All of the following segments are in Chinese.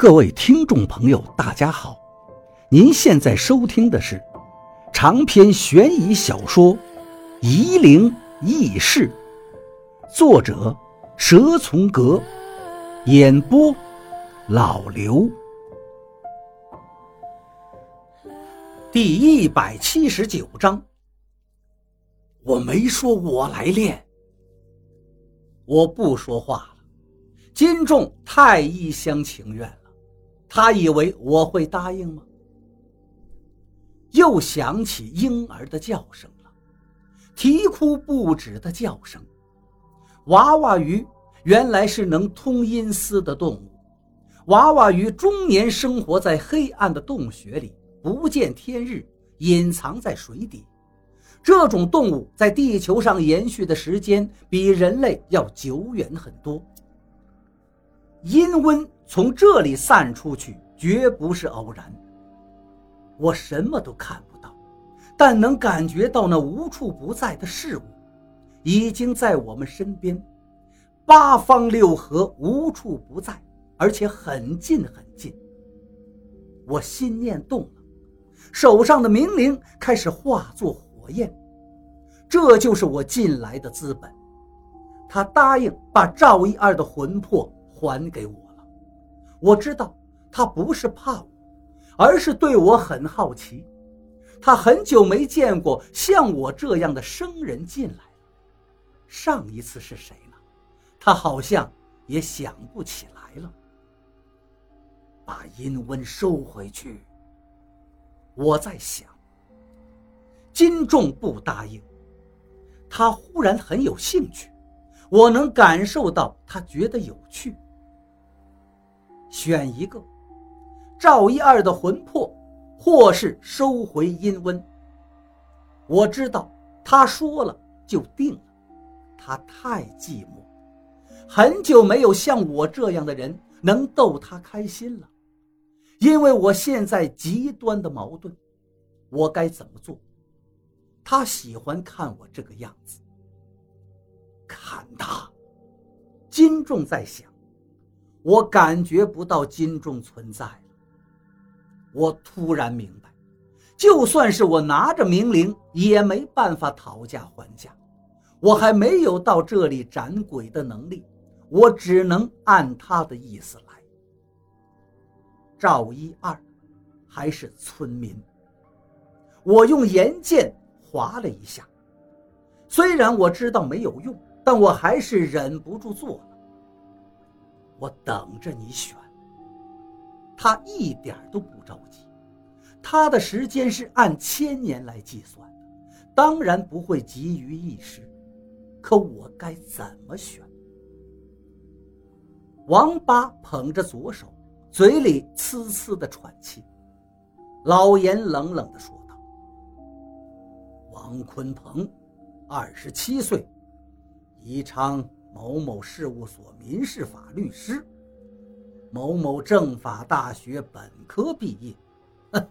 各位听众朋友，大家好！您现在收听的是长篇悬疑小说《夷陵轶事》，作者蛇从阁，演播老刘。第一百七十九章，我没说我来练，我不说话了。金仲太一厢情愿。他以为我会答应吗？又响起婴儿的叫声了，啼哭不止的叫声。娃娃鱼原来是能通阴司的动物。娃娃鱼终年生活在黑暗的洞穴里，不见天日，隐藏在水底。这种动物在地球上延续的时间比人类要久远很多。阴温。从这里散出去绝不是偶然。我什么都看不到，但能感觉到那无处不在的事物，已经在我们身边，八方六合无处不在，而且很近很近。我心念动了，手上的明灵开始化作火焰，这就是我进来的资本。他答应把赵一二的魂魄还给我了。我知道他不是怕我，而是对我很好奇。他很久没见过像我这样的生人进来。上一次是谁呢？他好像也想不起来了。把阴温收回去。我在想。金仲不答应。他忽然很有兴趣，我能感受到他觉得有趣。选一个，赵一二的魂魄，或是收回阴温。我知道他说了就定了，他太寂寞，很久没有像我这样的人能逗他开心了。因为我现在极端的矛盾，我该怎么做？他喜欢看我这个样子，看他。金仲在想。我感觉不到金重存在了。我突然明白，就算是我拿着明灵，也没办法讨价还价。我还没有到这里斩鬼的能力，我只能按他的意思来。赵一二还是村民。我用岩剑划了一下，虽然我知道没有用，但我还是忍不住做了。我等着你选。他一点都不着急，他的时间是按千年来计算的，当然不会急于一时。可我该怎么选？王八捧着左手，嘴里呲呲的喘气。老严冷冷的说道：“王坤鹏，二十七岁，宜昌。”某某事务所民事法律师，某某政法大学本科毕业。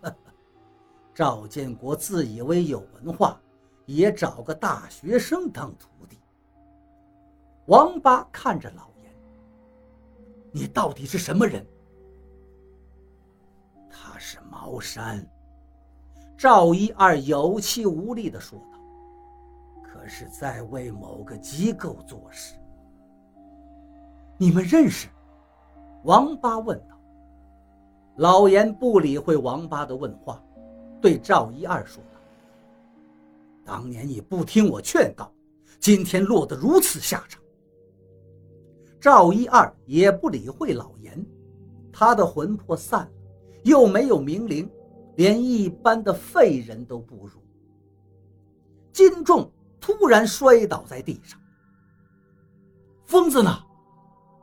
赵建国自以为有文化，也找个大学生当徒弟。王八看着老严：“你到底是什么人？”他是茅山。赵一二有气无力地说道：“可是在为某个机构做事。”你们认识？王八问道。老严不理会王八的问话，对赵一二说道：“当年你不听我劝告，今天落得如此下场。”赵一二也不理会老严，他的魂魄散了，又没有明灵，连一般的废人都不如。金仲突然摔倒在地上。疯子呢？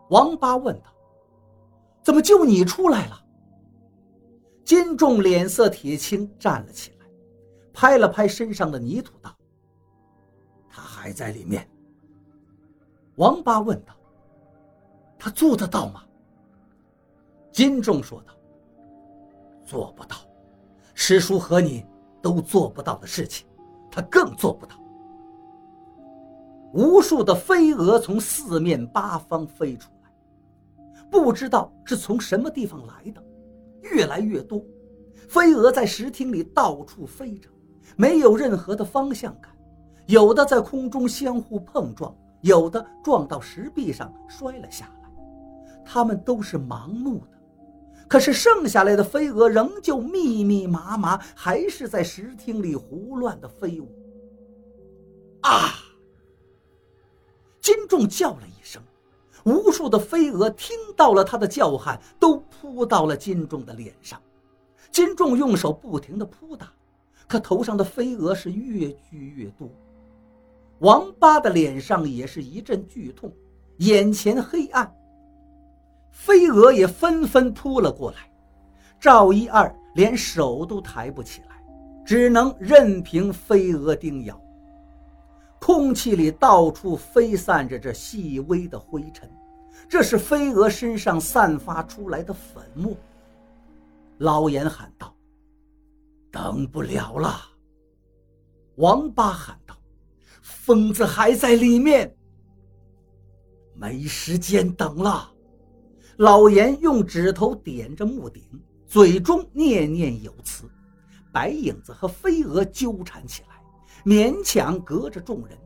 王八问道：“怎么就你出来了？”金仲脸色铁青，站了起来，拍了拍身上的泥土，道：“他还在里面。”王八问道：“他做得到吗？”金仲说道：“做不到，师叔和你都做不到的事情，他更做不到。”无数的飞蛾从四面八方飞出。不知道是从什么地方来的，越来越多。飞蛾在石厅里到处飞着，没有任何的方向感，有的在空中相互碰撞，有的撞到石壁上摔了下来。它们都是盲目的，可是剩下来的飞蛾仍旧密密麻麻，还是在石厅里胡乱的飞舞。啊！金仲叫了一声，无数的飞蛾听到了他的叫喊，都扑到了金仲的脸上。金仲用手不停地扑打，可头上的飞蛾是越聚越多。王八的脸上也是一阵剧痛，眼前黑暗。飞蛾也纷纷扑了过来，赵一二连手都抬不起来，只能任凭飞蛾叮咬。空气里到处飞散着这细微的灰尘，这是飞蛾身上散发出来的粉末。老严喊道：“等不了了！”王八喊道：“疯子还在里面，没时间等了。”老严用指头点着木顶，嘴中念念有词。白影子和飞蛾纠缠起来，勉强隔着众人。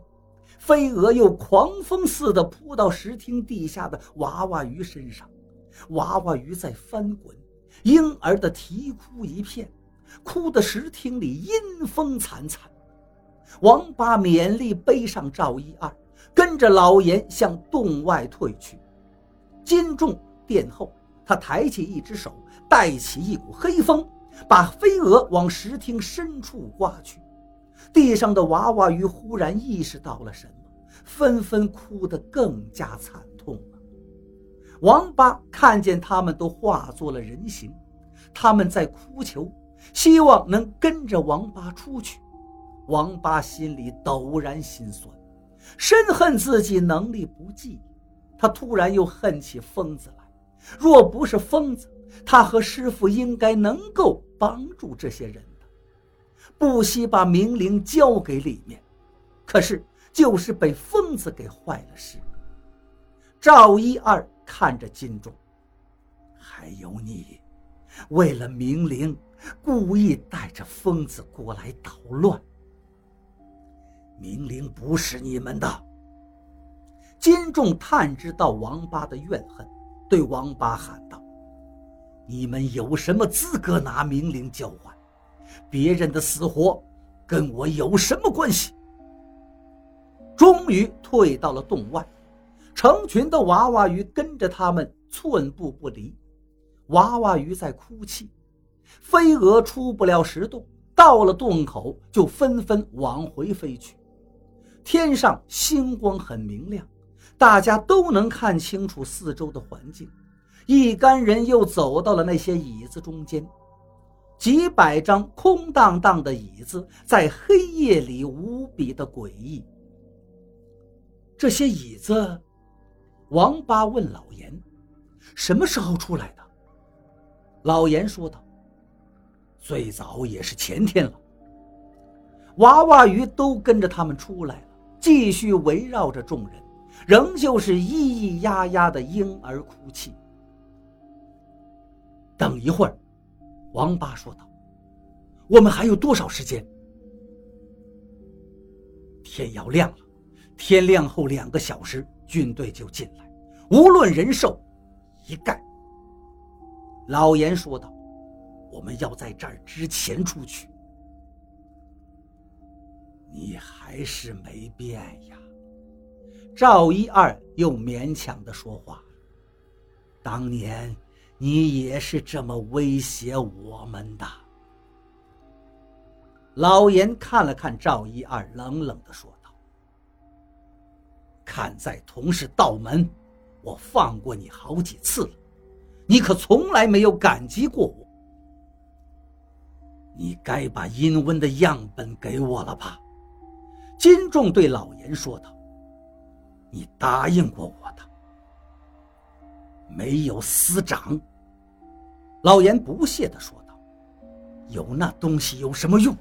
飞蛾又狂风似的扑到石厅地下的娃娃鱼身上，娃娃鱼在翻滚。婴儿的啼哭一片，哭得石厅里阴风惨惨。王八勉力背上赵一二，跟着老严向洞外退去。金仲殿后，他抬起一只手，带起一股黑风，把飞蛾往石厅深处刮去。地上的娃娃鱼忽然意识到了什么，纷纷哭得更加惨痛了。王八看见他们都化作了人形，他们在哭求，希望能跟着王八出去。王八心里陡然心酸，深恨自己能力不济。他突然又恨起疯子来，若不是疯子，他和师傅应该能够帮助这些人。不惜把明灵交给里面，可是就是被疯子给坏了事。赵一二。看着金钟，还有你，为了明灵，故意带着疯子过来捣乱。明灵不是你们的。金仲探知到王八的怨恨，对王八喊道：“你们有什么资格拿明灵交换？别人的死活，跟我有什么关系？”终于退到了洞外。成群的娃娃鱼跟着他们寸步不离，娃娃鱼在哭泣，飞蛾出不了石洞，到了洞口就纷纷往回飞去。天上星光很明亮，大家都能看清楚四周的环境。一干人又走到了那些椅子中间，几百张空荡荡的椅子在黑夜里无比的诡异。这些椅子。王八问老严：“什么时候出来的？”老严说道：“最早也是前天了。”娃娃鱼都跟着他们出来了，继续围绕着众人，仍旧是咿咿呀呀的婴儿哭泣。等一会儿，王八说道：“我们还有多少时间？”天要亮了，天亮后两个小时。军队就进来，无论人兽，一概。老严说道：“我们要在这儿之前出去。”你还是没变呀。赵一二又勉强的说话：“当年你也是这么威胁我们的。”老严看了看赵一二，冷冷的说道。看在同是道门，我放过你好几次了，你可从来没有感激过我。你该把阴温的样本给我了吧？金仲对老严说道：“你答应过我的。”没有司长。老严不屑地说道：“有那东西有什么用？”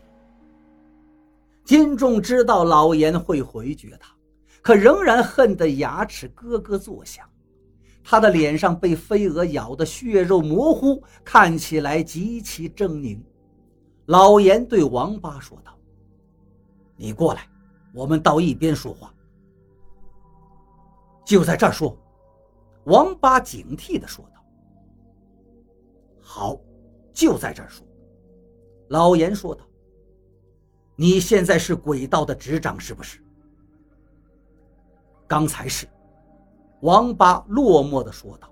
金仲知道老严会回绝他。可仍然恨得牙齿咯咯作响，他的脸上被飞蛾咬得血肉模糊，看起来极其狰狞。老严对王八说道：“你过来，我们到一边说话。”就在这儿说，王八警惕地说道：“好，就在这儿说。”老严说道：“你现在是鬼道的执掌是不是？”刚才是。王八落寞地说道：“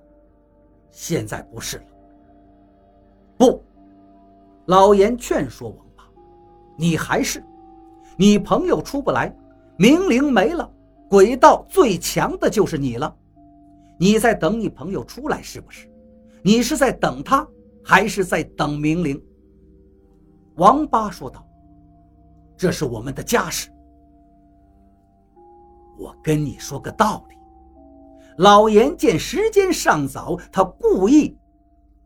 现在不是了。”不，老严劝说王八：“你还是，你朋友出不来，明灵没了，鬼道最强的就是你了。你在等你朋友出来是不是？你是在等他，还是在等明灵？”王八说道：“这是我们的家事。我跟你说个道理。”老严见时间尚早，他故意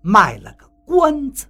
卖了个关子。